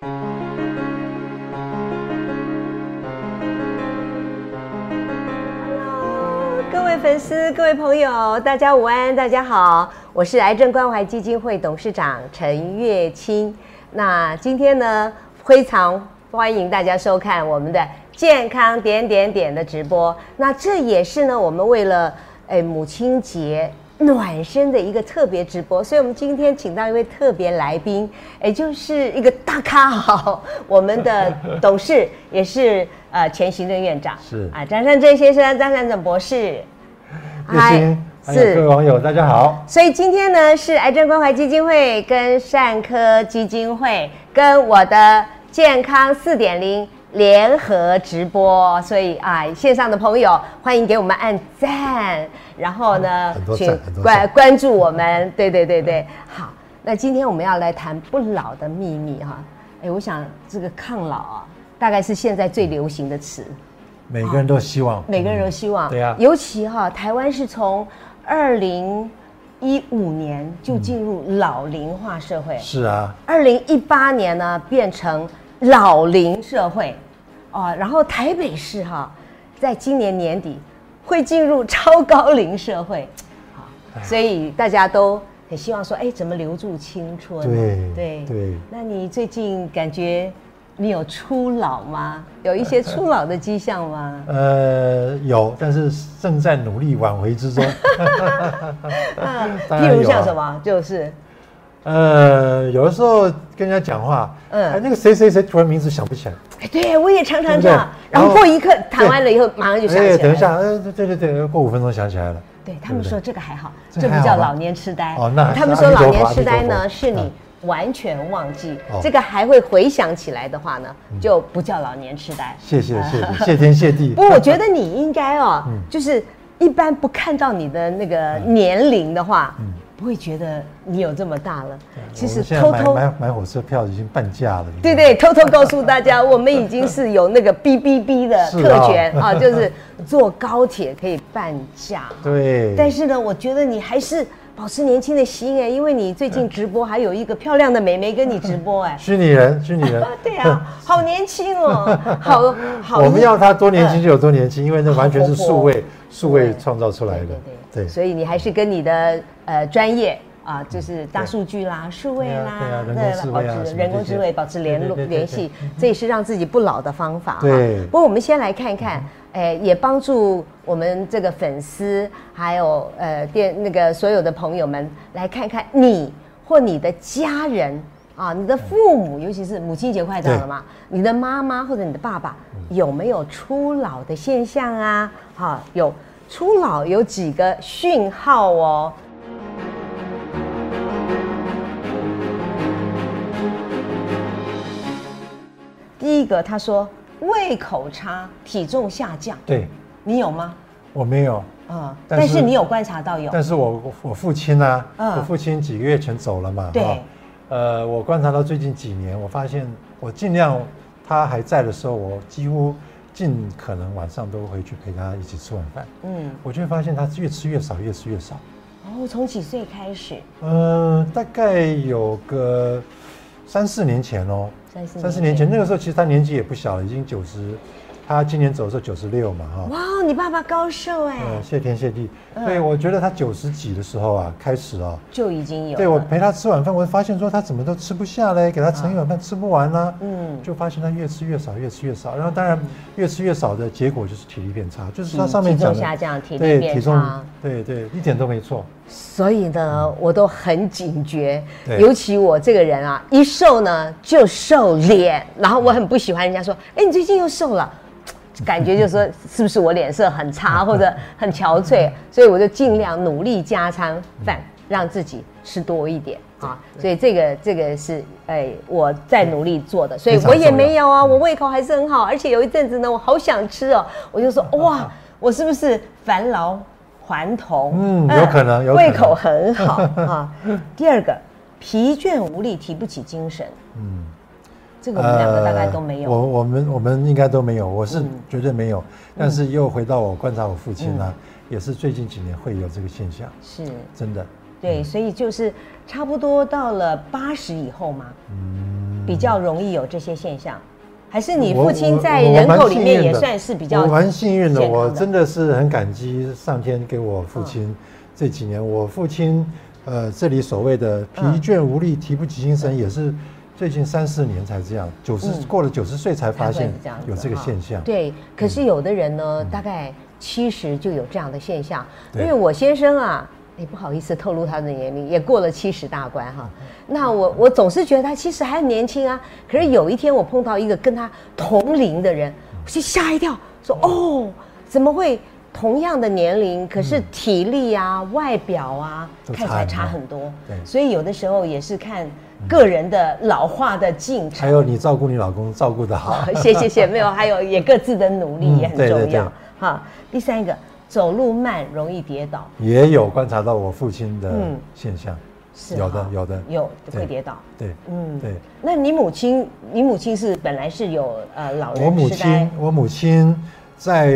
各位粉丝、各位朋友，大家午安，大家好，我是癌症关怀基金会董事长陈月清。那今天呢，非常欢迎大家收看我们的健康点点点的直播。那这也是呢，我们为了诶母亲节暖身的一个特别直播，所以我们今天请到一位特别来宾，也就是一个大咖好，我们的董事也是呃前行政院长是啊张善政先生，张善政博士。月清，还有各位网友，大家好。所以今天呢是癌症关怀基金会跟善科基金会跟我的健康四点零联合直播，所以啊线上的朋友欢迎给我们按赞，然后呢请关关注我们，对对对对，好，那今天我们要来谈不老的秘密哈，哎，我想这个抗老啊，大概是现在最流行的词。每个人都希望，每个人都希望。对啊。尤其哈，台湾是从二零一五年就进入老龄化社会，是啊，二零一八年呢变成老龄社会，哦，然后台北市哈，在今年年底会进入超高龄社会，好，所以大家都很希望说，哎，怎么留住青春？对对。对。那你最近感觉你有初老吗？有一些初老的迹象吗？呃，有，但是正在努力挽回之中。譬如像什么，就是。呃，有的时候跟人家讲话，嗯。哎，那个谁谁谁突然名字想不起来，哎对我也常常这样，然后过一刻谈完了以后，马上就想起来哎，了。等一下，呃，对对对，过五分钟想起来了。对他们说这个还好，这不叫老年痴呆。哦那他们说老年痴呆呢，是你嗯。完全忘记哦，这个还会回想起来的话呢，就不叫老年痴呆。谢谢谢谢，谢天谢地。不过我觉得你应该哦，嗯。就是一般不看到你的那个年龄的话，不会觉得你有这么大了。其实偷偷买买买火车票已经半价了。对对，偷偷告诉大家，我们已经是有 那个 B B B 的特权啊，就是坐高铁可以半价。对，但是呢，我觉得你还是保持年轻的心哎，因为你最近直播还有一个漂亮的美眉跟你直播哎。虚拟人，虚拟人啊，。对啊，好年轻哦，好好。我们要他多年轻就有多年轻，因为那完全是数位数位对创造出来的对。对对所以你还是跟你的呃专业啊，就是大数据啦、数位啦，对保持人工智慧保持联络联系，这也是让自己不老的方法哈。对不过我们先来看看，哎，也帮助我们这个粉丝还有呃电那个所有的朋友们来看看你或你的家人。啊，你的父母，尤其是母亲节快到了嘛，你的妈妈或者你的爸爸有没有初老的现象啊？好，有初老有几个讯号哦。第一个，他说胃口差，体重下降，对，你有吗？我没有，啊、但是但是你有观察到有，但是我我父亲呢、嗯我父亲几个月前走了嘛，对哈呃，我观察到最近几年，我发现我尽量他还在的时候，我几乎尽可能晚上都回去陪他一起吃晚饭。嗯，我就会发现他越吃越少，越吃越少。哦，从几岁开始？呃，大概有个三四年前哦，三四三四年前，那个时候其实他年纪也不小了，已经九十，他今年走的时候九十六嘛，哈。哇，你爸爸高寿哎、嗯，谢天谢地。嗯所以我觉得他九十几的时候啊，开始啊，就已经有。对我陪他吃晚饭，我发现说他怎么都吃不下嘞，给他盛一碗饭吃不完呢、嗯就发现他越吃越少，越吃越少。然后当然越吃越少的结果就是体力变差，就是他上面体重讲的下降，体力对变体重差。，对对，一点都没错。所以呢，我都很警觉，尤其我这个人啊，一瘦呢就瘦脸，然后我很不喜欢人家说，哎，你最近又瘦了。感觉就是说，是不是我脸色很差 或者很憔悴？所以我就尽量努力加餐饭，让自己吃多一点啊。所以这个这个是哎我在努力做的，所以我也没有啊，我胃口还是很好，而且有一阵子呢，我好想吃哦，我就说哇，我是不是返老还童？嗯有可能有胃口很好 啊。第二个，疲倦无力，提不起精神。嗯，这个我们两个大概都没有。呃我我们我们应该都没有，我是嗯绝对没有。但是又回到我观察我父亲呢、也是最近几年会有这个现象，是，真的。对，所以就是差不多到了八十以后嘛，比较容易有这些现象。还是你父亲在人口里面也算是比较我蛮幸运的，我真的是很感激上天给我父亲嗯这几年。我父亲，呃，这里所谓的疲嗯倦无力、提不起精神，也是最近三四年才这样，九十嗯。过了九十岁才发才现有这个哈。现象。对，可是有的人呢，大概七十就有这样的现象。因对为我先生啊，也不好意思透露他的年龄，也过了七十大关哈。那我我总是觉得他其实还很年轻啊。可是有一天我碰到一个跟他同龄的人，我就吓一跳，说哦，怎么会？同样的年龄，可是体力啊、外表啊，看起来差很多。对所以有的时候也是看个人的老化的进程。还有你照顾你老公照顾的好，谢谢谢，没有，还有也各自的努力嗯也很重要对哈。第三个，走路慢容易跌倒，也有观察到我父亲的嗯。现象，是有的有的。有对会跌倒。对，嗯，对。那你母亲，你母亲是本来是有呃老人我母亲，我母亲在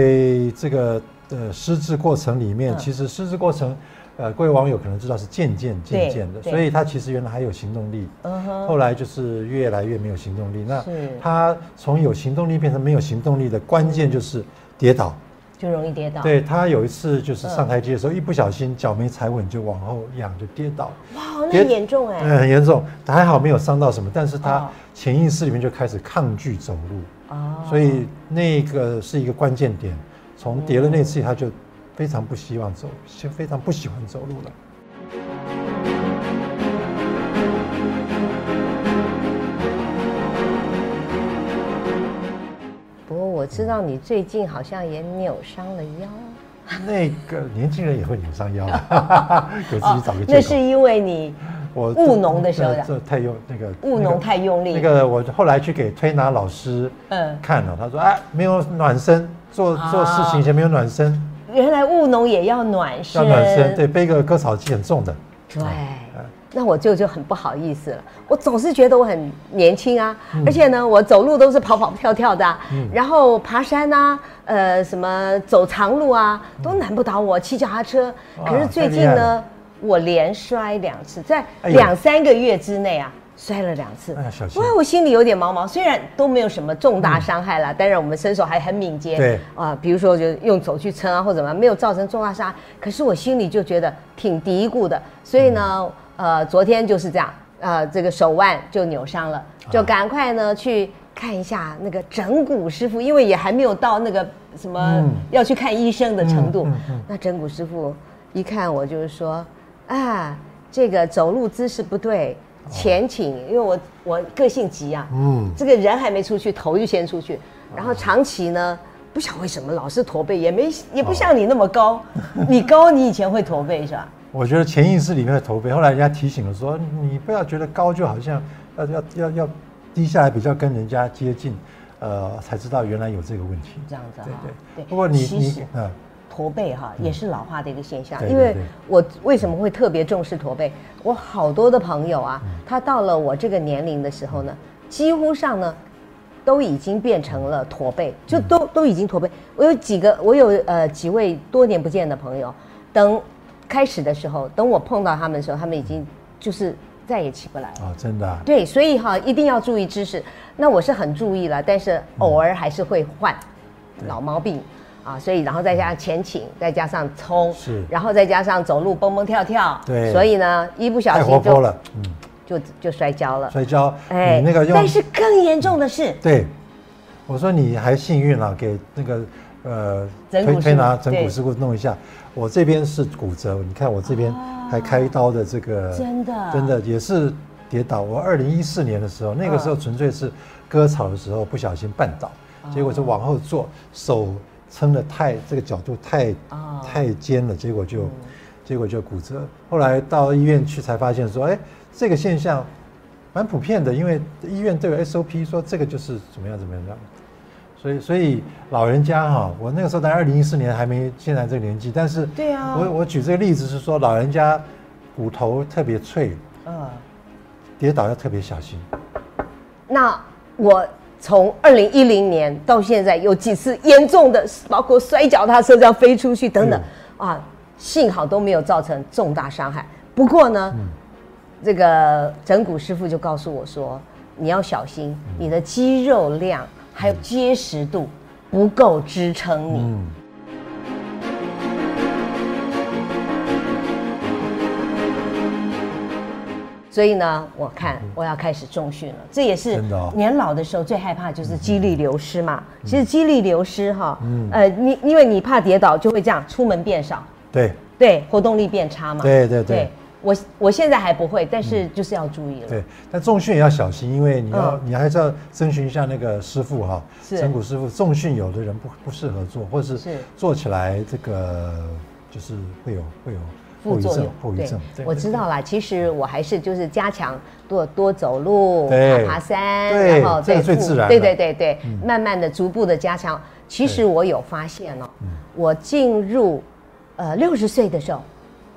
这个呃失智过程里面，嗯。其实失智过程，呃，各位网友可能知道是渐渐渐渐的，所以她其实原来还有行动力，嗯哼，后来就是越来越没有行动力。那是。她从有行动力变成没有行动力的关键就是跌倒。就容易跌倒。，对他有一次就是嗯上台阶的时候，一不小心脚没踩稳就往后仰就跌倒，哇，那跌很严重哎。嗯，很严重，还好没有伤到什么，但是她哦潜意识里面就开始抗拒走路。哦所以那个是一个关键点。从跌了那次，他就非常不希望走，就非常不喜欢走路了。我知道你最近好像也扭伤了腰。那个年轻人也会扭伤腰，给自己找个那是因为你我务农的时候的这这太用那个务农太用力。那个我后来去给推拿老师嗯，看了，他说哎没有暖身，做啊做事情前没有暖身，原来务农也要暖身。要暖身，对，背个割草机很重的。对嗯，那我就就很不好意思了。我总是觉得我很年轻啊，嗯而且呢，我走路都是跑跑跳跳的啊、然后爬山啊，呃，什么走长路啊，都难不倒我。骑脚踏车，可是最近呢，我连摔两次，在两三个月之内啊。摔了两次，小心哇，我心里有点毛毛。虽然都没有什么重大伤害啦，当然我们身手还很敏捷，对啊，比如说就用手去撑啊，或者怎么样，没有造成重大伤害。可是我心里就觉得挺嘀咕的，所以呢，呃，昨天就是这样，呃，这个手腕就扭伤了，就赶快呢去看一下那个整骨师傅，因为也还没有到那个什么嗯要去看医生的程度。嗯嗯嗯那整骨师傅一看我就是说，啊，这个走路姿势不对。前倾，因为我我个性急啊，嗯，这个人还没出去，头就先出去，然后长期呢，不晓得为什么老是驼背，也没也不像你那么高，你高，你以前会驼背是吧？我觉得潜意识里面的驼背，后来人家提醒了说，你不要觉得高就好像要要要要低下来，比较跟人家接近，呃，才知道原来有这个问题。这样子啊。对对。对。不过你你嗯，驼背哈也是老化的一个现象，对因为对对。我为什么会特别重视驼背？我好多的朋友啊，嗯。他到了我这个年龄的时候呢，几乎上呢。都已经变成了驼背，就嗯都都已经驼背。我有几个，我有呃几位多年不见的朋友，等开始的时候，等我碰到他们的时候，他们已经就是再也起不来了。哦，真的、啊，对，所以哈一定要注意知识。那我是很注意了，但是偶尔还是会患老毛病啊，所以然后再加上前倾，再加上冲，是然后再加上走路蹦蹦跳跳，对所以呢一不小心就活泼了，嗯，就就摔跤了。摔跤，哎那个用，但是更严重的是，对，我说你还幸运了，给那个呃推推拿整骨师傅弄一下。我这边是骨折，你看我这边还开刀的这个，啊真的真的也是跌倒。我二零一四年的时候，那个时候纯粹是割草的时候不小心绊倒，结果是往后坐，手撑的太这个角度太哦太尖了，结果就结果就骨折。后来到医院去才发现说，哎，这个现象蛮普遍的，因为医院都有 SOP 说这个就是怎么样怎么样怎么样。所以，所以老人家哈，我那个时候在二零一四年还没现在这个年纪，但是对啊。我我举这个例子是说，老人家骨头特别脆，嗯，跌倒要特别小心。那我从二零一零年到现在有几次严重的，包括摔脚踏车这样飞出去等等，啊，幸好都没有造成重大伤害。不过呢，这个整骨师傅就告诉我说，你要小心，你的肌肉量还有结实度不够支撑你。嗯，所以呢，我看我要开始重训了，这也是年老的时候最害怕就是肌力流失嘛。其实肌力流失哈，呃，你因为你怕跌倒，就会这样，出门变少，对。对，活动力变差嘛。对对。对我我现在还不会，但是就是要注意了。对，但重训也要小心，因为你要嗯你还是要征询一下那个师傅哈，是整骨师傅。重训有的人不不适合做，或者是是做起来这个就是会有会有后遗症副作用，后遗症。对我知道啦。其实我还是就是加强多多走路、爬爬山，然后这个对最自然对对对对，慢慢的、逐步的加强。其实我有发现哦，嗯我进入呃六十岁的时候，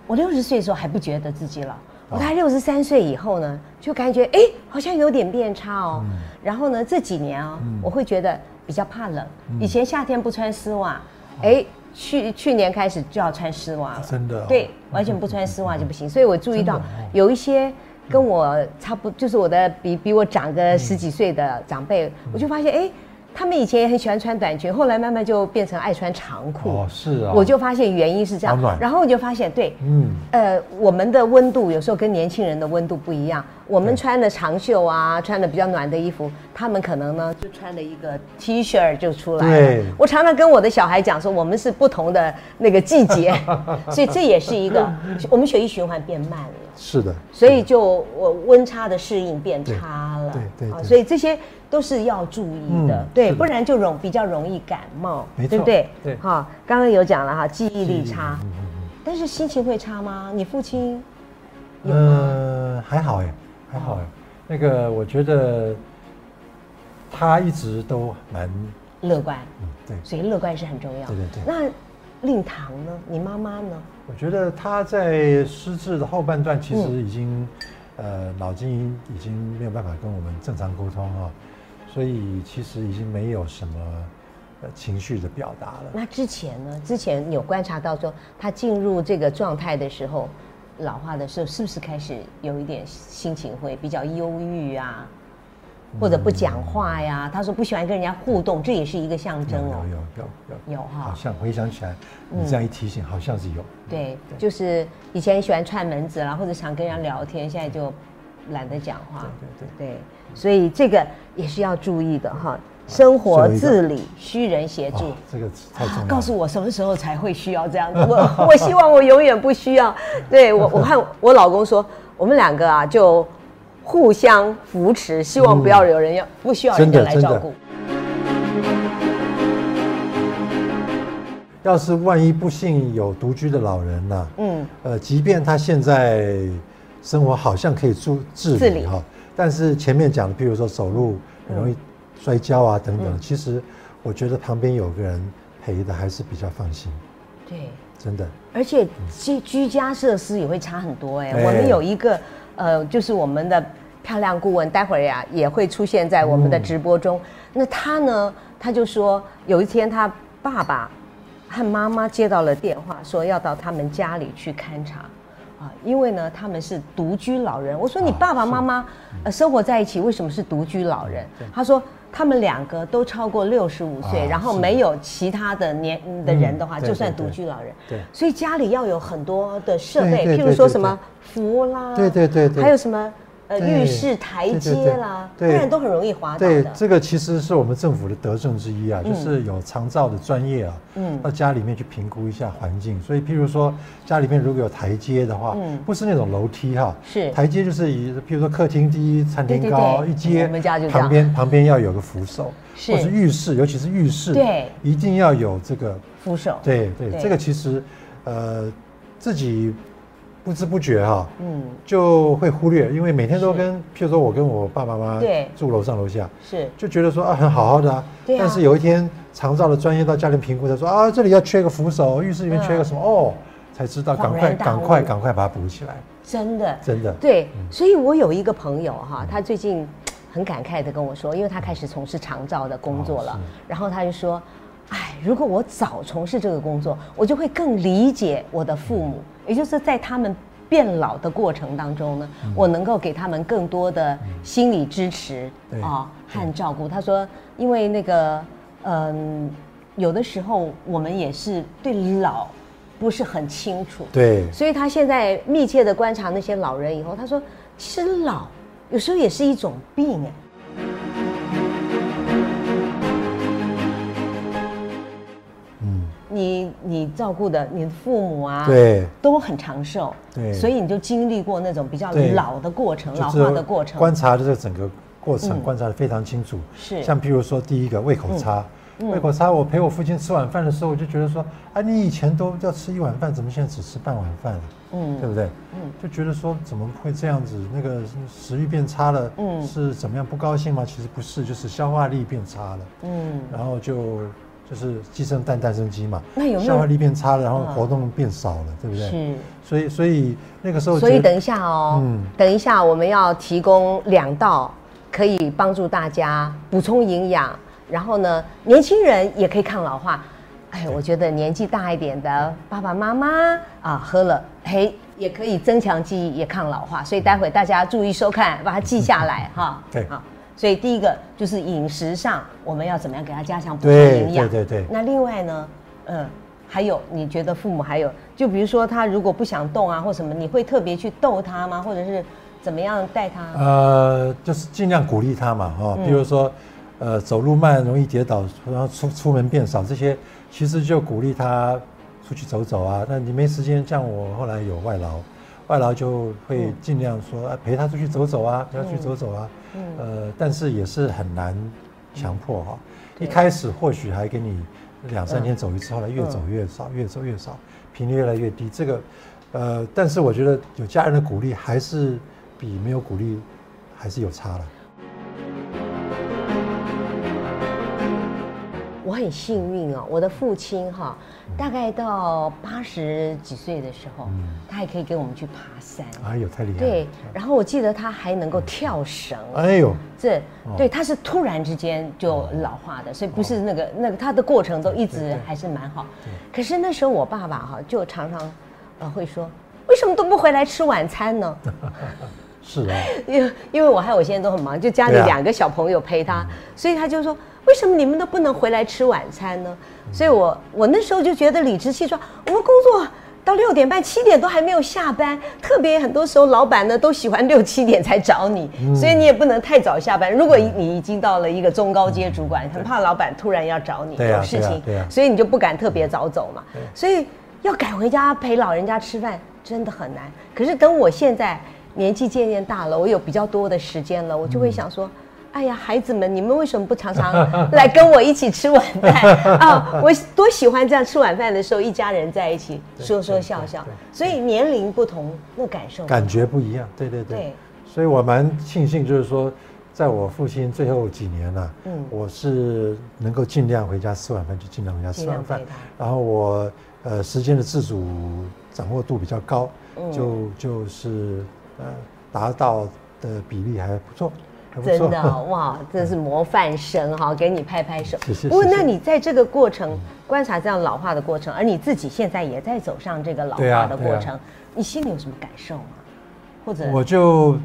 我六十岁的时候还不觉得自己老。我大概六十三岁以后呢，就感觉哎，好像有点变差哦。嗯然后呢，这几年啊、我会觉得比较怕冷。嗯以前夏天不穿丝袜，哎，去去年开始就要穿丝袜了。真的哦对，完全不穿丝袜就不行。所以我注意到有一些跟我差不，就是我的比比我长个十几岁的长辈，我就发现哎。他们以前也很喜欢穿短裙，后来慢慢就变成爱穿长裤。哦是啊，我就发现原因是这样，然后我就发现，对，嗯。呃，我们的温度有时候跟年轻人的温度不一样。我们穿的长袖啊，穿的比较暖的衣服，他们可能呢就穿了一个 T 恤就出来了。对。我常常跟我的小孩讲说，我们是不同的那个季节，所以这也是一个我们血液循环变慢了。是的，所以就我温差的适应变差了，对对。所以这些都是要注意的，对，不然就容比较容易感冒，对不对？对哈，刚刚有讲了哈，记忆力差，但是心情会差吗？你父亲有吗？嗯，还好哎，还好哎。那个我觉得他一直都蛮乐观，嗯对。所以乐观是很重要。对对对那令堂呢？你妈妈呢？我觉得他在失智的后半段，其实嗯已经，呃，脑筋已经没有办法跟我们正常沟通啊，所以其实已经没有什么呃情绪的表达了。那之前呢？之前有观察到说，他进入这个状态的时候，老化的时候，是不是开始有一点心情会比较忧郁啊，或者不讲话呀？他说不喜欢跟人家互动，这也是一个象征哦。有有有有哈好像回想起来，你这样一提醒，好像是有。对，就是以前喜欢串门子啦，或者想跟人家聊天，现在就懒得讲话。对对对，所以这个也是要注意的哈。生活自理，需人协助哦。这个太重要了。告诉我什么时候才会需要这样子？我我希望我永远不需要。对我，我看我老公说，我们两个啊就互相扶持，希望不要有人要、不需要人家来照顾。要是万一不幸有独居的老人呐、嗯，呃，即便他现在生活好像可以自自自理理哈，但是前面讲的，譬如说走路很容易摔跤啊等等，嗯其实我觉得旁边有个人陪的还是比较放心，对。真的。而且居居家设施也会差很多哎、哎我们有一个呃，就是我们的漂亮顾问，待会儿呀也会出现在我们的直播中。那他呢，他就说有一天他爸爸和妈妈接到了电话，说要到他们家里去勘察。啊，因为呢，他们是独居老人。我说你啊爸爸是妈妈呃生活在一起，为什么是独居老人？他说他们两个都超过六十五岁，啊然后没有其他的年的人的话，嗯就算独居老人。对。所以家里要有很多的设备，譬如说什么扶啦，对对对对。还有什么呃浴室台阶啦，不对然都很容易滑倒对，的。这个其实是我们政府的德政之一啊，嗯。就是有长照的专业啊，嗯。到家里面去评估一下环境。所以，譬如说家里面如果有台阶的话，嗯。不是那种楼梯哈，是。台阶就是以譬如说客厅低、餐厅高一阶，我们家就这样。旁边旁边要有个扶手，是。或是浴室，尤其是浴室，对。一定要有这个，扶手，对对，对。这个其实呃自己不知不觉哈、嗯，就会忽略，因为每天都跟，譬如说我跟我爸爸妈妈对。住楼上楼下，是。就觉得说啊很好好的啊，对啊但是有一天长照的专业到家庭评估，他说啊这里要缺个扶手，浴室里面缺个什么、哦，才知道赶快赶快赶快把它补起来，真的。真的，对，所以我有一个朋友哈，他最近很感慨的跟我说，因为他开始从事长照的工作了，哦然后他就说，哎，如果我早从事这个工作，我就会更理解我的父母，也就是在他们变老的过程当中呢，我能够给他们更多的心理支持对啊和照顾。他说，因为那个嗯，有的时候我们也是对老不是很清楚，对，所以他现在密切的观察那些老人以后，他说，其实老有时候也是一种病哎。你你照顾的你的父母啊，对，都很长寿，对。所以你就经历过那种比较老的过程，老化的过程，观察的这整个过程嗯。观察的非常清楚。是。像譬如说第一个胃口差，嗯。胃口差，我陪我父亲吃晚饭的时候，我就觉得说，啊，你以前都要吃一碗饭，怎么现在只吃半碗饭？嗯。对不对？嗯。就觉得说怎么会这样子？那个食欲变差了，嗯。是怎么样不高兴吗？其实不是，就是消化力变差了，嗯，然后就就是鸡生蛋，蛋生鸡嘛，那有没有消化力变差了，然后嗯活动变少了，对不对？是。所以所以那个时候，所以等一下哦，嗯等一下我们要提供两道可以帮助大家补充营养，然后呢，年轻人也可以抗老化。哎，我觉得年纪大一点的爸爸妈妈啊，喝了，嘿，也可以增强记忆，也抗老化。所以待会大家注意收看，把它记下来哈。对好。所以第一个就是饮食上，我们要怎么样给他加强补充对营养？对对对那另外呢，嗯，还有你觉得父母还有，就比如说他如果不想动啊或什么，你会特别去逗他吗？或者是怎么样带他？呃，就是尽量鼓励他嘛，哦，嗯比如说，呃，走路慢容易跌倒，然后出出门变少，这些其实就鼓励他出去走走啊。那你没时间，像我后来有外劳，外劳就会尽量说、啊、陪他出去走走啊，陪他去走走啊。嗯呃，但是也是很难强迫哈、对一开始或许还给你两三天嗯走一次，后来越走越少，越走越少，频率越来越低。这个，呃，但是我觉得有家人的鼓励还是比没有鼓励还是有差了。我很幸运哦，我的父亲哈，大概到八十几岁的时候，嗯他还可以跟我们去爬山。哎呦，太厉害！对，然后我记得他还能够跳绳，哎呦，这哦对他是突然之间就老化的，所以不是那个那个他的过程都一直还是蛮好对。可是那时候我爸爸哈就常常呃会说，为什么都不回来吃晚餐呢？是啊，因为因为我和我现在都很忙，就家里两个小朋友陪他，所以他就说：“为什么你们都不能回来吃晚餐呢？”所以我我那时候就觉得理直气壮，我们工作到六点半、七点都还没有下班，特别很多时候老板呢都喜欢六七点才找你，所以你也不能太早下班。如果你已经到了一个中高阶主管，很怕老板突然要找你对啊有事情对啊啊，所以你就不敢特别早走嘛。所以要赶回家陪老人家吃饭真的很难。可是等我现在年纪渐渐大了，我有比较多的时间了，我就会想说。哎呀，孩子们，你们为什么不常常 来跟我一起吃晚饭啊？我多喜欢这样吃晚饭的时候，一家人在一起对说说笑笑。所以年龄不同，那感受感觉不一样。对对对。对所以我蛮庆幸，就是说，在我父亲最后几年呢、嗯我是能够尽量回家吃晚饭，就尽量回家吃晚饭。然后我呃时间的自主掌握度比较高，嗯就就是呃达到的比例还不错。真的哇，真是模范生哈，给你拍拍手。谢谢不过，谢谢那你在这个过程观察这样老化的过程，而你自己现在也在走上这个老化的过程，你心里有什么感受吗？或者我就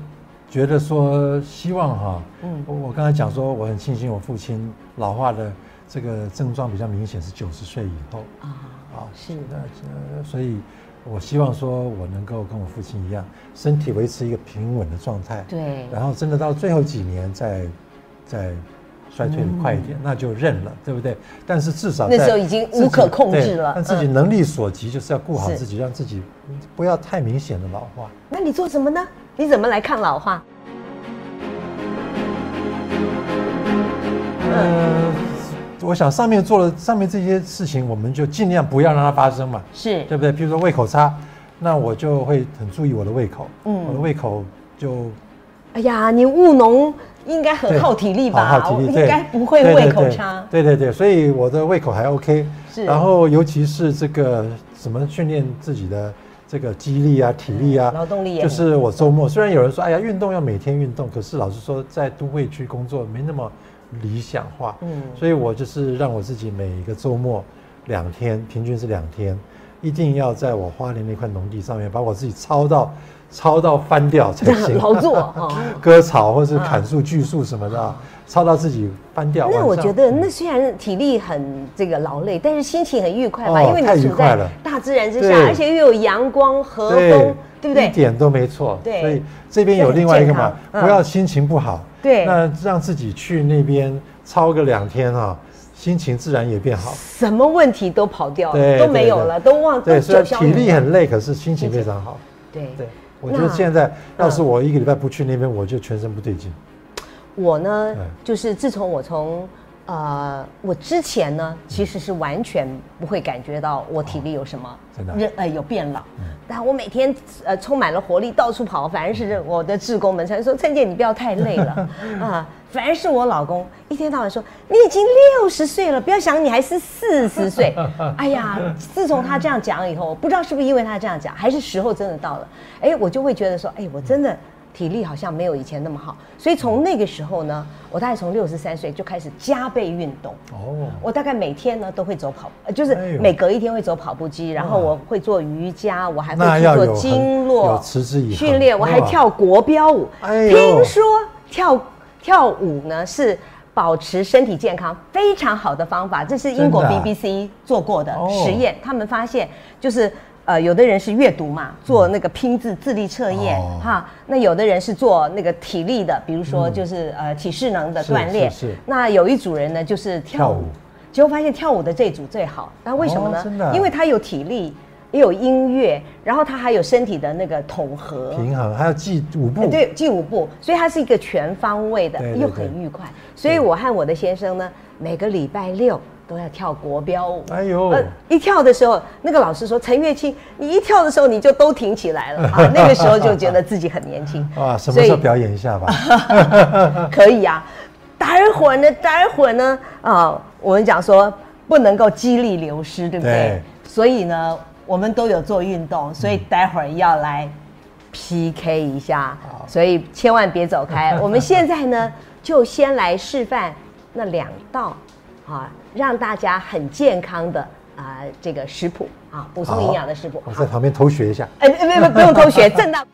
觉得说，希望哈，嗯我我刚才讲说，我很庆幸我父亲老化的这个症状比较明显是九十岁以后啊，啊，是那呃，所以我希望说我能够跟我父亲一样，身体维持一个平稳的状态，对，然后真的到最后几年再再衰退的快一点，那就认了，对不对？但是至少那时候已经无可控制了但自己嗯能力所及，就是要顾好自己，让自己不要太明显的老化。那你做什么呢？你怎么来抗老化？呃，我想上面做了上面这些事情，我们就尽量不要让它发生嘛，是对不对？比如说胃口差，那我就会很注意我的胃口，嗯我的胃口就哎呀，你务农应该很耗体力吧？好耗体力，应该不会胃口对差。对对对，所以我的胃口还 OK。是然后尤其是这个怎么训练自己的这个肌力啊、体力啊，嗯劳动力就是我周末虽然有人说，哎呀，运动要每天运动，可是老实说，在都会区工作没那么理想化。嗯所以我就是让我自己每一个周末两天，平均是两天，一定要在我花莲那块农地上面把我自己操到操到翻掉才行，劳作 哦。割草或是砍树锯树什么的，操到自己翻掉。那我觉得那虽然体力很这个劳累，但是心情很愉快吧，哦因为你处在大自然之下，而且又有阳光和风，对不一？点都没错。对所以这边有另外一个嘛，不要心情不好。对那让自己去那边超个两天啊，心情自然也变好。什么问题都跑掉了，都没有了，都忘，都对，虽然体力很累，可是心情非常好。对对，我觉得现在要是嗯我一个礼拜不去那边，我就全身不对劲。我呢嗯，就是自从我从呃，我之前呢，其实是完全不会感觉到我体力有什么真的。啊人呃有变老，但我每天呃充满了活力，到处跑，反而是我的志工们才说陈姐你不要太累了。啊，反而是我老公一天到晚说你已经六十岁了，不要想你还是四十岁，哎呀，自从他这样讲以后，我不知道是不是因为他这样讲，还是时候真的到了，哎，我就会觉得说，哎，我真的。体力好像没有以前那么好，所以从那个时候呢，我大概从六十三岁就开始加倍运动。哦，我大概每天呢都会走跑，呃就是每隔一天会走跑步机，然后我会做瑜伽，我还那会去做经络训练，我还跳国标舞。听说跳跳舞呢是保持身体健康非常好的方法，这是英国 BBC 做过的哦实验，他们发现就是。呃，有的人是阅读嘛，做那个拼字智力测验哦哈。那有的人是做那个体力的，比如说就是呃体适能的锻炼。是是那有一组人呢，就是跳舞跳舞，结果发现跳舞的这组最好。那为什么呢？因为他有体力，也有音乐，然后他还有身体的那个统合。平衡还有记舞步。哎对，记舞步，所以他是一个全方位的，又对对对很愉快。所以我和我的先生呢，每个礼拜六都要跳国标舞。哎呦，呃，一跳的时候，那个老师说：“陈月清，你一跳的时候你就都挺起来了 啊！”那个时候就觉得自己很年轻。啊，什么时候表演一下吧？可以啊，待会儿呢，待会儿呢，啊，我们讲说不能够激励流失，对不对？对所以呢，我们都有做运动，所以待会儿要来 PK 一下，好所以千万别走开。我们现在呢，就先来示范那两道啊，让大家很健康的啊这个食谱啊，补充营养的食谱。我在旁边偷学一下。哎，不不不，不用偷学，正道。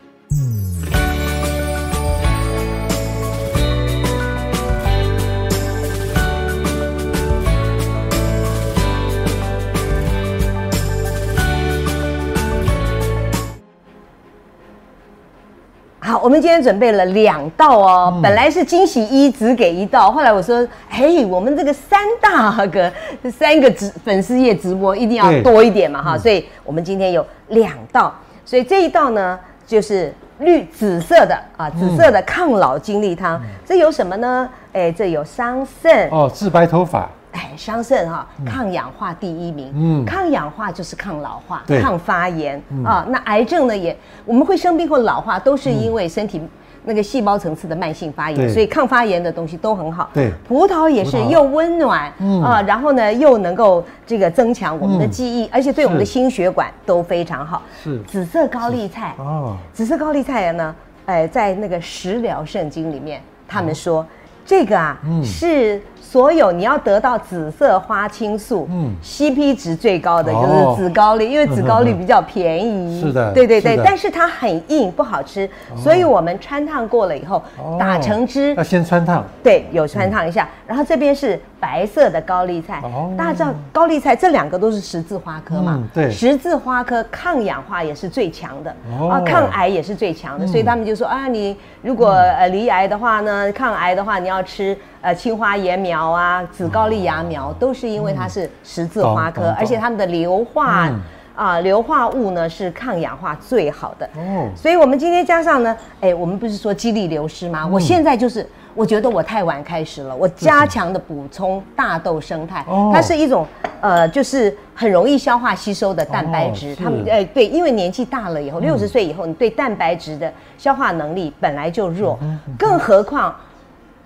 好，我们今天准备了两道哦，本来是惊喜一只给一道，后来我说，嘿，我们这个三大个三个直粉丝页直播一定要多一点嘛哈，所以我们今天有两道，所以这一道呢就是绿紫色的啊，紫色的抗老精力汤，这有什么呢？哎，这有桑葚，哦，治白头发。哎，桑葚哈，抗氧化第一名。嗯。嗯，抗氧化就是抗老化、抗发炎啊。那癌症呢也，我们会生病或老化，都是因为身体那个细胞层次的慢性发炎，对。所以抗发炎的东西都很好。对。葡萄也是又温暖嗯。啊，然后呢又能够这个增强我们的嗯记忆，而且对我们的心血管都非常好。是。紫色高丽菜哦，紫色高丽菜呢，呃，在那个食疗圣经里面，他们说、这个啊、嗯。是所有你要得到紫色花青素，嗯。嗯，CP 值最高的就哦。是紫高丽，因为紫高丽比较便宜。是的对对对是，但是它很硬，不好吃，所以我们穿烫过了以后，哦。打成汁。要，先穿烫。对，有穿烫一下。然后这边是白色的高丽菜，哦。大家知道高丽菜这两个都是十字花科嘛？嗯对。十字花科抗氧化也是最强的，哦。啊，抗癌也是最强的，嗯。所以他们就说啊，你如果呃离癌的话呢，抗癌的话你要吃呃青花椰苗啊、紫高丽芽苗，都是因为它是十字花科，而且它们的硫化嗯啊硫化物呢是抗氧化最好的。哦，所以我们今天加上呢，哎，我们不是说肌力流失嗯吗？我现在就是，我觉得我太晚开始了，我加强的补充大豆生态，哦它是一种呃，就是很容易消化吸收的蛋白质。哦他们哎对，因为年纪大了以后，六十岁以后，你对蛋白质的消化能力本来就弱，更何况。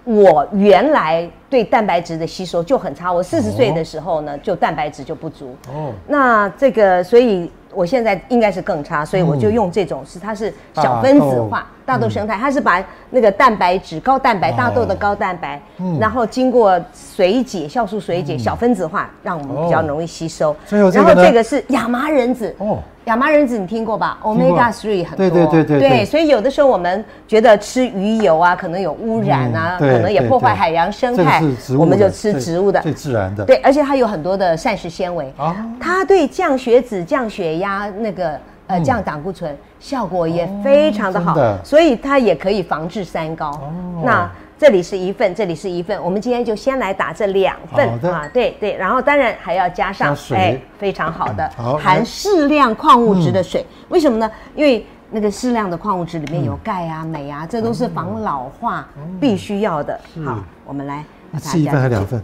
我原来对蛋白质的吸收就很差，我四十岁的时候呢，就蛋白质就不足。哦，那这个，所以我现在应该是更差，所以我就用这种是它是小分子化大豆生态，它是把那个蛋白质高蛋白大豆的高蛋白，然后经过水解酵素水解小分子化，让我们比较容易吸收。然后这个是亚麻仁子哦。亚麻仁子你听过吧？Omega three 很多，对对对对对，所以有的时候我们觉得吃鱼油啊，可能有污染啊，可能也破坏海洋生态，我们就吃植物的最自然的。对，而且它有很多的膳食纤维啊，它对降血脂、降血压、那个呃降胆固醇效果也非常的好，所以它也可以防治三高。那这里是一份，这里是一份，我们今天就先来打这两份啊，对对，然后当然还要加上水，非常好的含适量矿物质的水，为什么呢？因为那个适量的矿物质里面有钙啊、镁啊，这都是防老化必须要的。好，我们来，是一份还是两份？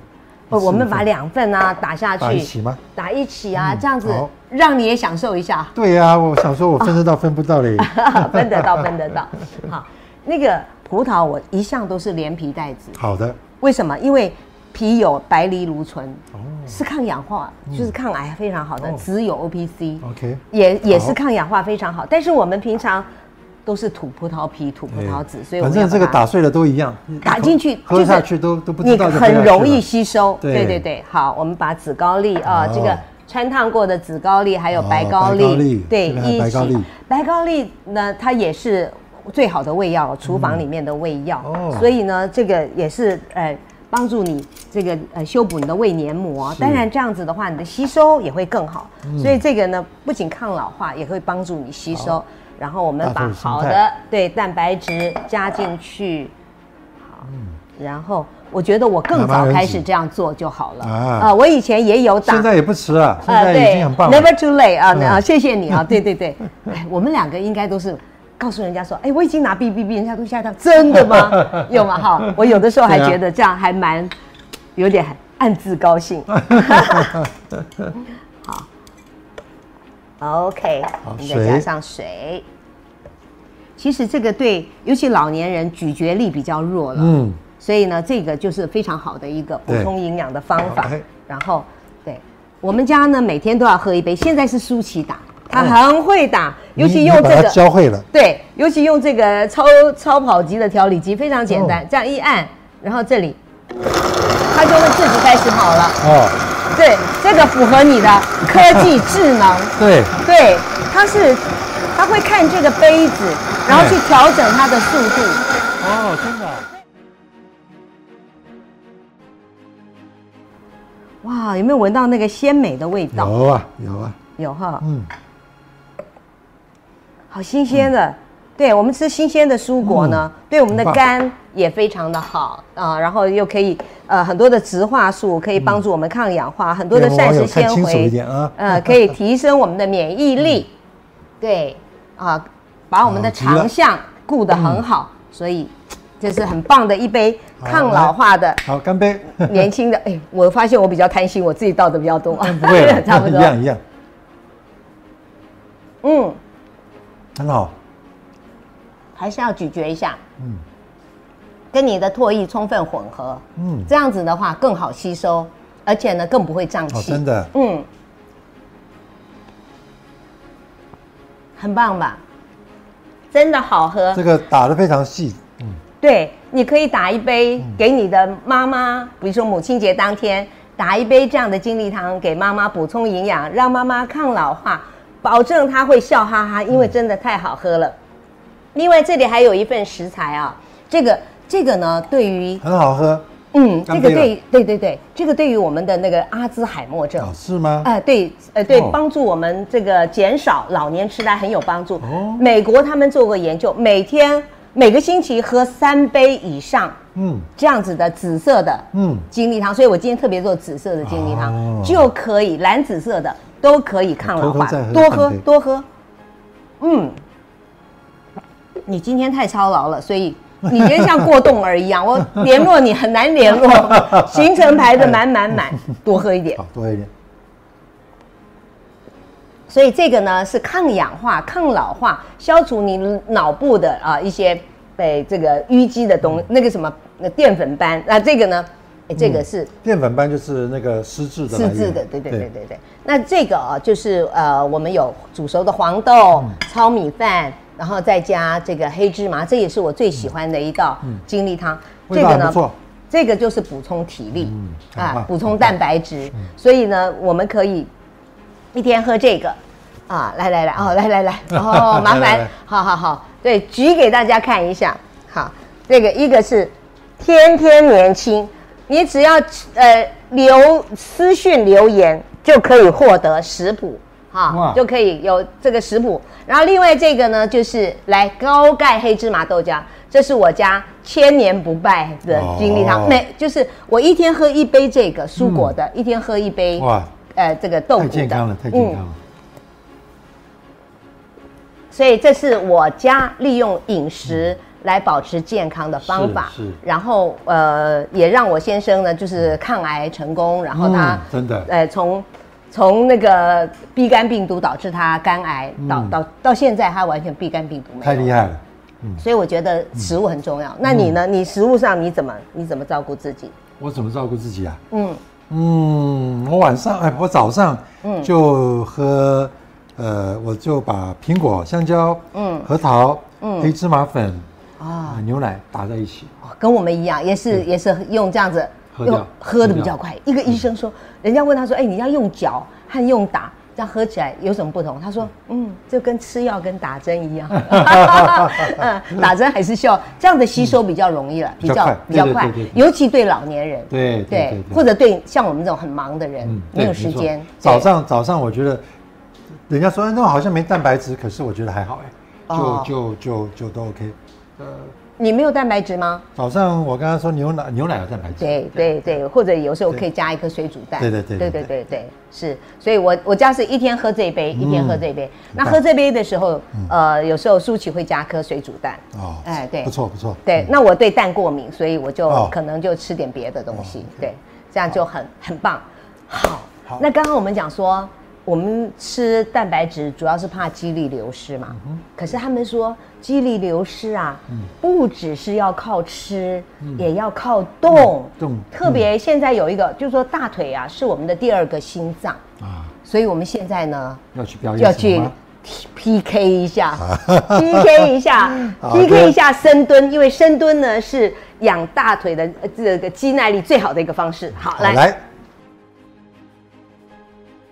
不，我们把两份啊打下去，打一起吗？打一起啊，这样子让你也享受一下。对呀，我想说我分得到分不到嘞，分得到分得到。好，那个。葡萄我一向都是连皮带籽。好的。为什么？因为皮有白藜芦醇，哦，是抗氧化，就是抗癌非常好的。籽有 O P C，OK，也也是抗氧化非常好。但是我们平常都是吐葡萄皮、吐葡萄籽，所以反正这个打碎了都一样，打进去喝下去都都不知道。你很容易吸收。对对对，好，我们把紫高丽啊，这个穿烫过的紫高丽还有白高丽，对，一起。白高丽呢，它也是。最好的胃药，厨房里面的胃药，所以呢，这个也是呃帮助你这个呃修补你的胃黏膜。当然这样子的话，你的吸收也会更好。所以这个呢，不仅抗老化，也会帮助你吸收。然后我们把好的对蛋白质加进去，好，然后我觉得我更早开始这样做就好了啊。我以前也有打，现在也不迟了，现在已经很棒，Never too late 啊！啊，谢谢你啊，对对对，哎，我们两个应该都是。告诉人家说，哎，我已经拿 B B B，人家都吓到，真的吗？有吗？哈，我有的时候还觉得这样还蛮有点暗自高兴。好，OK，再加上水。其实这个对，尤其老年人咀嚼力比较弱了，嗯，所以呢，这个就是非常好的一个补充营养的方法。然后，对我们家呢，每天都要喝一杯。现在是舒淇打。他很会打，尤其用这个教会了。对，尤其用这个超超跑级的调理机，非常简单，这样一按，然后这里，它就会自己开始跑了。哦，对，这个符合你的科技智能。对，对，它是，它会看这个杯子，然后去调整它的速度。哦，真的。哇，有没有闻到那个鲜美的味道？有啊，有啊，有哈。嗯。好新鲜的，对我们吃新鲜的蔬果呢，对我们的肝也非常的好啊。然后又可以呃很多的植化素可以帮助我们抗氧化，很多的膳食纤维，呃 可以提升我们的免疫力。对啊，把我们的肠相顾得很好，所以这是很棒的一杯抗老化的。好，干杯！年轻的哎，我发现我比较贪心，我自己倒的比较多。不会，差不多一样一样。嗯。很好，还是要咀嚼一下，嗯，跟你的唾液充分混合，嗯，这样子的话更好吸收，而且呢更不会胀气，真的，嗯，很棒吧？真的好喝，这个打的非常细，嗯，对，你可以打一杯给你的妈妈，比如说母亲节当天打一杯这样的精力汤给妈妈补充营养，让妈妈抗老化。保证她会笑哈哈，因为真的太好喝了。另外这里还有一份食材啊，这个这个呢，对于很好喝，嗯，这个对对对对，这个对于我们的那个阿兹海默症是吗？哎，对，呃，对，帮助我们这个减少老年痴呆很有帮助。哦，美国他们做过研究，每天每个星期喝三杯以上，嗯，这样子的紫色的，嗯，精力汤。所以我今天特别做紫色的精力汤，就可以蓝紫色的。都可以抗老化，多喝多喝。嗯，你今天太操劳了，所以你就像过动儿一样，我联络你很难联络，行程排的满满满，多喝一点，多喝一点。所以这个呢是抗氧化、抗老化，消除你脑部的啊一些被这个淤积的东那个什么那淀粉斑。那这个呢哎，这个是淀粉斑就是那个失智的来源，自制的，对对对对对。那这个啊，就是呃，我们有煮熟的黄豆、糙米饭，然后再加这个黑芝麻，这也是我最喜欢的一道精力汤。这个呢。这个就是补充体力嗯啊，补充蛋白质。所以呢，我们可以一天喝这个啊，来来来，哦，来来来，哦，麻烦好好好，对，举给大家看一下。好，这个一个是天天年轻，你只要呃留私讯留言就可以获得食谱。哈哇，就可以有这个食谱。然后另外这个呢，就是来高钙黑芝麻豆浆，这是我家千年不败的精力汤。哦每就是我一天喝一杯这个蔬果的，一天喝一杯哇，呃这个豆腐太的，健康了，太健康嗯了。所以这是我家利用饮食来保持健康的方法。是是然后呃，也让我先生呢就是抗癌成功，然后他、嗯真的呃从从那个 B 肝病毒导致他肝癌，到嗯到到现在他完全 B 肝病毒没有。太厉害了。嗯所以我觉得食物很重要。那你呢？你食物上你怎么你怎么照顾自己？我怎么照顾自己啊？嗯，嗯，我晚上哎，我早上嗯。就喝，呃，我就把苹果、香蕉、嗯核桃、嗯。黑芝麻粉啊。啊、牛奶打在一起。跟我们一样，也是也是用这样子用喝的比较快。一个医生说，人家问他说，哎，你要用嚼和用打，这样喝起来有什么不同？他说，嗯，就跟吃药跟打针一样，嗯，打针还是需要这样的吸收比较容易了，比较比较快尤其对老年人，对对或者对像我们这种很忙的人嗯，没有时间，早上早上我觉得，人家说哎那好像没蛋白质，可是我觉得还好哎，哦。就就就就都 OK。呃，你没有蛋白质吗？早上我刚刚说牛奶，牛奶有蛋白质。对对对，或者有时候可以加一颗水煮蛋。对对对对对对对，是。所以我我家是一天喝这一杯，一天喝这一杯。那喝这杯的时候，呃，有时候舒淇会加颗水煮蛋。哦，哎，对，不错不错。对，那我对蛋过敏，所以我就可能就吃点别的东西。对，这样就很很棒。好，好。那刚刚我们讲说，我们吃蛋白质主要是怕肌力流失嘛。嗯可是他们说肌力流失啊，不只是要靠吃，也要靠动。嗯动。特别现在有一个，就是说大腿啊是我们的第二个心脏，啊，所以我们现在呢要去表演要去 PK 一下，PK 一下，PK 一下深蹲，因为深蹲呢是养大腿的呃这个肌耐力最好的一个方式。好来，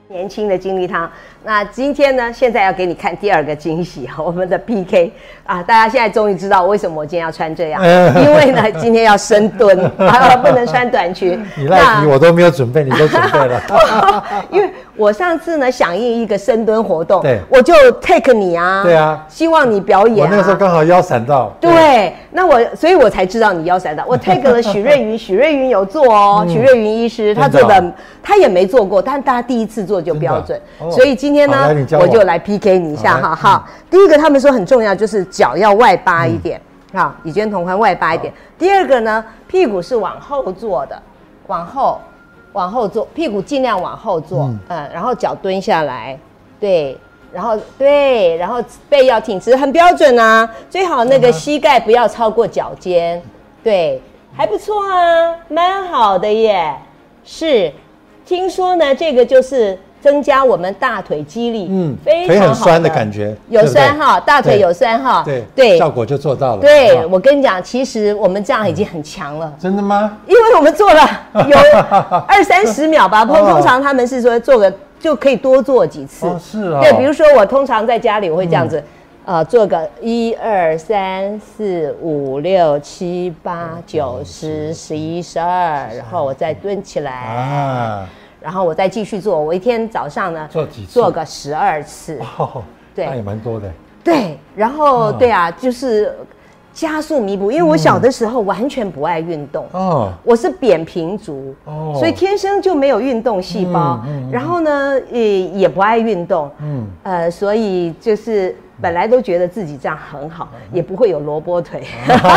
年轻的精力汤。那今天呢，现在要给你看第二个惊喜，我们的 PK 啊，大家现在终于知道为什么我今天要穿这样，因为呢，今天要深蹲 啊，不能穿短裙。你赖皮我都没有准备，你都准备了。因为我上次呢响应一个深蹲活动，对。我就 take 你啊，对啊。希望你表演、啊。我那个时候刚好腰闪到，对，那我所以，我才知道你腰闪到。我 take 了许瑞云，许瑞云有做哦，许瑞云医师他做的的，他也没做过，但大家第一次做就标准。哦，所以今天呢我我就来 PK 你一下哈。好第一个他们说很重要，就是脚要外八一点，好，以肩同宽外八一点。第二个呢，屁股是往后坐的，往后，往后坐，屁股尽量往后坐，嗯嗯，然后脚蹲下来，对。然后对，然后背要挺直，很标准啊。最好那个膝盖不要超过脚尖，对，还不错啊，蛮好的耶。是，听说呢，这个就是增加我们大腿肌力，嗯嗯，非常腿很好酸的感觉有酸哈，大腿有酸哈，对对。效果就做到了。对，啊我跟你讲，其实我们这样已经很强了。真的吗？因为我们做了 有二三十秒吧，通哦。通常他们是说做个就可以多做几次。哦是啊对，比如说我通常在家里我会这样子，呃，做个一二三四五六七八九十十一十二，然后我再蹲起来，啊，然后我再继续做。我一天早上呢做几次做个十二次。哦，对那也蛮多的。对，然后哦对啊，就是加速弥补，因为我小的时候完全不爱运动。哦，我是扁平足，哦所以天生就没有运动细胞。嗯然后呢，也也不爱运动，嗯，呃，所以就是本来都觉得自己这样很好，嗯也不会有萝卜腿。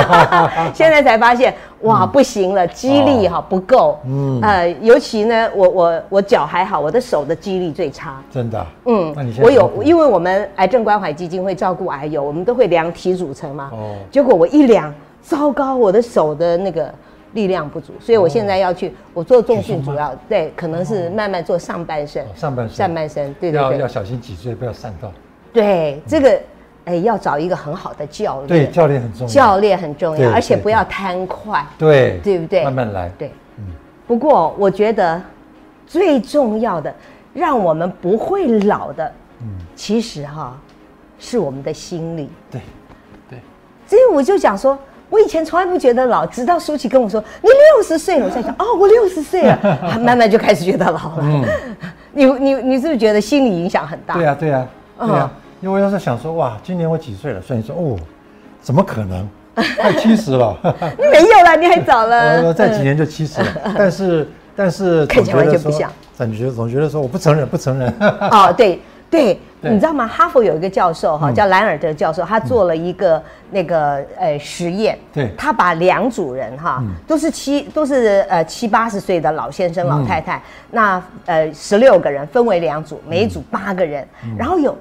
现在才发现，哇，不行了，肌力哈不够。嗯嗯，呃，尤其呢，我我我脚还好，我的手的肌力最差。真的啊。嗯那你现，在我有，因为我们癌症关怀基金会照顾癌友，我们都会量体组成嘛。哦结果我一量，糟糕，我的手的那个力量不足，所以我现在要去，我做重训主要对，可能是慢慢做上半身哦，上半身上半身，对对对，要要小心脊椎，不要散到。对这个，哎，要找一个很好的教练，对，教练很重要。教练很重要，而且不要贪快，对对不对慢慢来。对。嗯，不过我觉得最重要的，让我们不会老的，嗯，其实哈，是我们的心理。对，对，所以我就讲说，我以前从来不觉得老，直到舒淇跟我说你六十岁了，我在想 哦，我六十岁了，啊 慢慢就开始觉得老了。嗯，你你你是不是觉得心理影响很大？对呀，对呀，对嗯呀。因为我要是想说，哇，今年我几岁了？算一算，哦，怎么可能？快七十了。你没有了，你还早了。我再几年就七十了，但是但是看起来总觉得说完全不像，总觉得总觉得说我不承认，不承认。哦，对对，对你知道吗？哈佛有一个教授哈，嗯叫兰尔德教授，他做了一个那个呃实验，对他把两组人哈嗯，都是七都是呃七八十岁的老先生老嗯太太，那呃十六个人分为两组，每一组八个人，嗯然后有。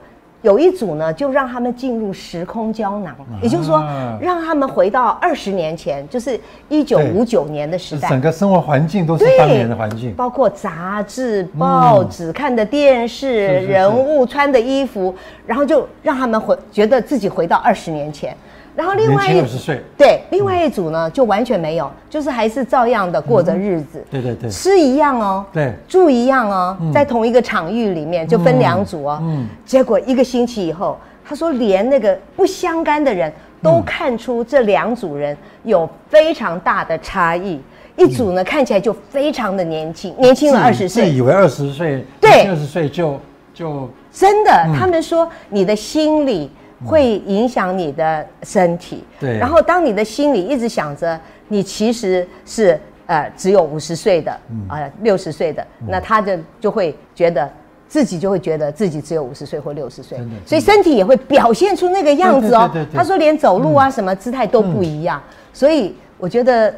有一组呢，就让他们进入时空胶囊，也就是说啊，让他们回到二十年前，就是一九五九年的时代，整个生活环境都是对当年的环境。包括杂志、报纸、看的电视、是是人物穿的衣服，然后就让他们回觉得自己回到二十年前。然后另外一轻20岁对，另外一组呢就完全没有，就是还是照样的过着日子，对对对。吃一样哦，对。住一样哦，嗯。在同一个场域里面就分两组哦。嗯。结果一个星期以后，他说连那个不相干的人都看出这两组人有非常大的差异。一组呢看起来就非常的年轻，年轻了二十岁。自以，为二十岁，对。二十岁就就真的，嗯。他们说你的心理会影响你的身体。对。然后当你的心里一直想着你其实是呃只有五十岁的，嗯。呃六十岁的，那他就就会觉得。自己就会觉得自己只有五十岁或六十岁，所以身体也会表现出那个样子哦。他说连走路啊什么姿态都不一样，所以我觉得，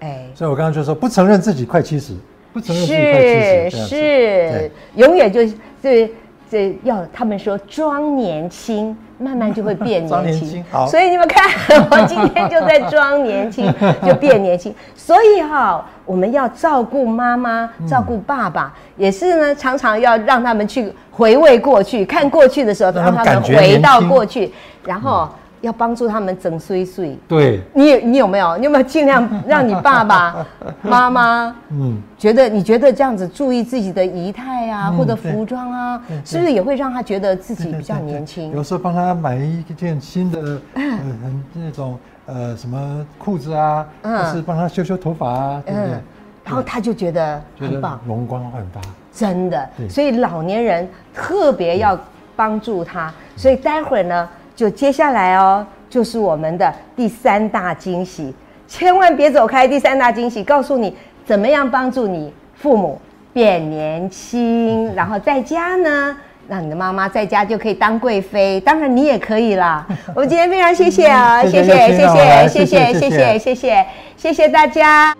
哎，所以我刚刚就说不承认自己快七十，不承认自己快七十，是是，永远就这这要他们说装年轻，慢慢就会变 年轻。所以你们看，我今天就在装年轻，就变年轻。所以哈、我们要照顾妈妈，嗯照顾爸爸，也是呢，常常要让他们去回味过去，看过去的时候，让他们回到过去，然后要帮助他们整碎碎。对，你你有没有？你有没有尽量 让你爸爸 妈妈？嗯，觉得你觉得这样子注意自己的仪态啊，嗯或者服装啊是不是也会让他觉得自己比较年轻有？时候帮他买一件新的，呃，那种呃什么裤子啊，嗯或是帮他修修头发啊，对不对？然后他就觉得很棒，容光焕发。真的。对所以老年人特别要帮助他。所以待会儿呢，就接下来哦，就是我们的第三大惊喜，千万别走开。第三大惊喜告诉你怎么样帮助你父母变年轻，然后在家呢。让你的妈妈在家就可以当贵妃，当然你也可以啦。我们今天非常谢谢啊，谢谢谢谢谢谢谢谢谢谢谢谢谢谢谢谢谢谢大家。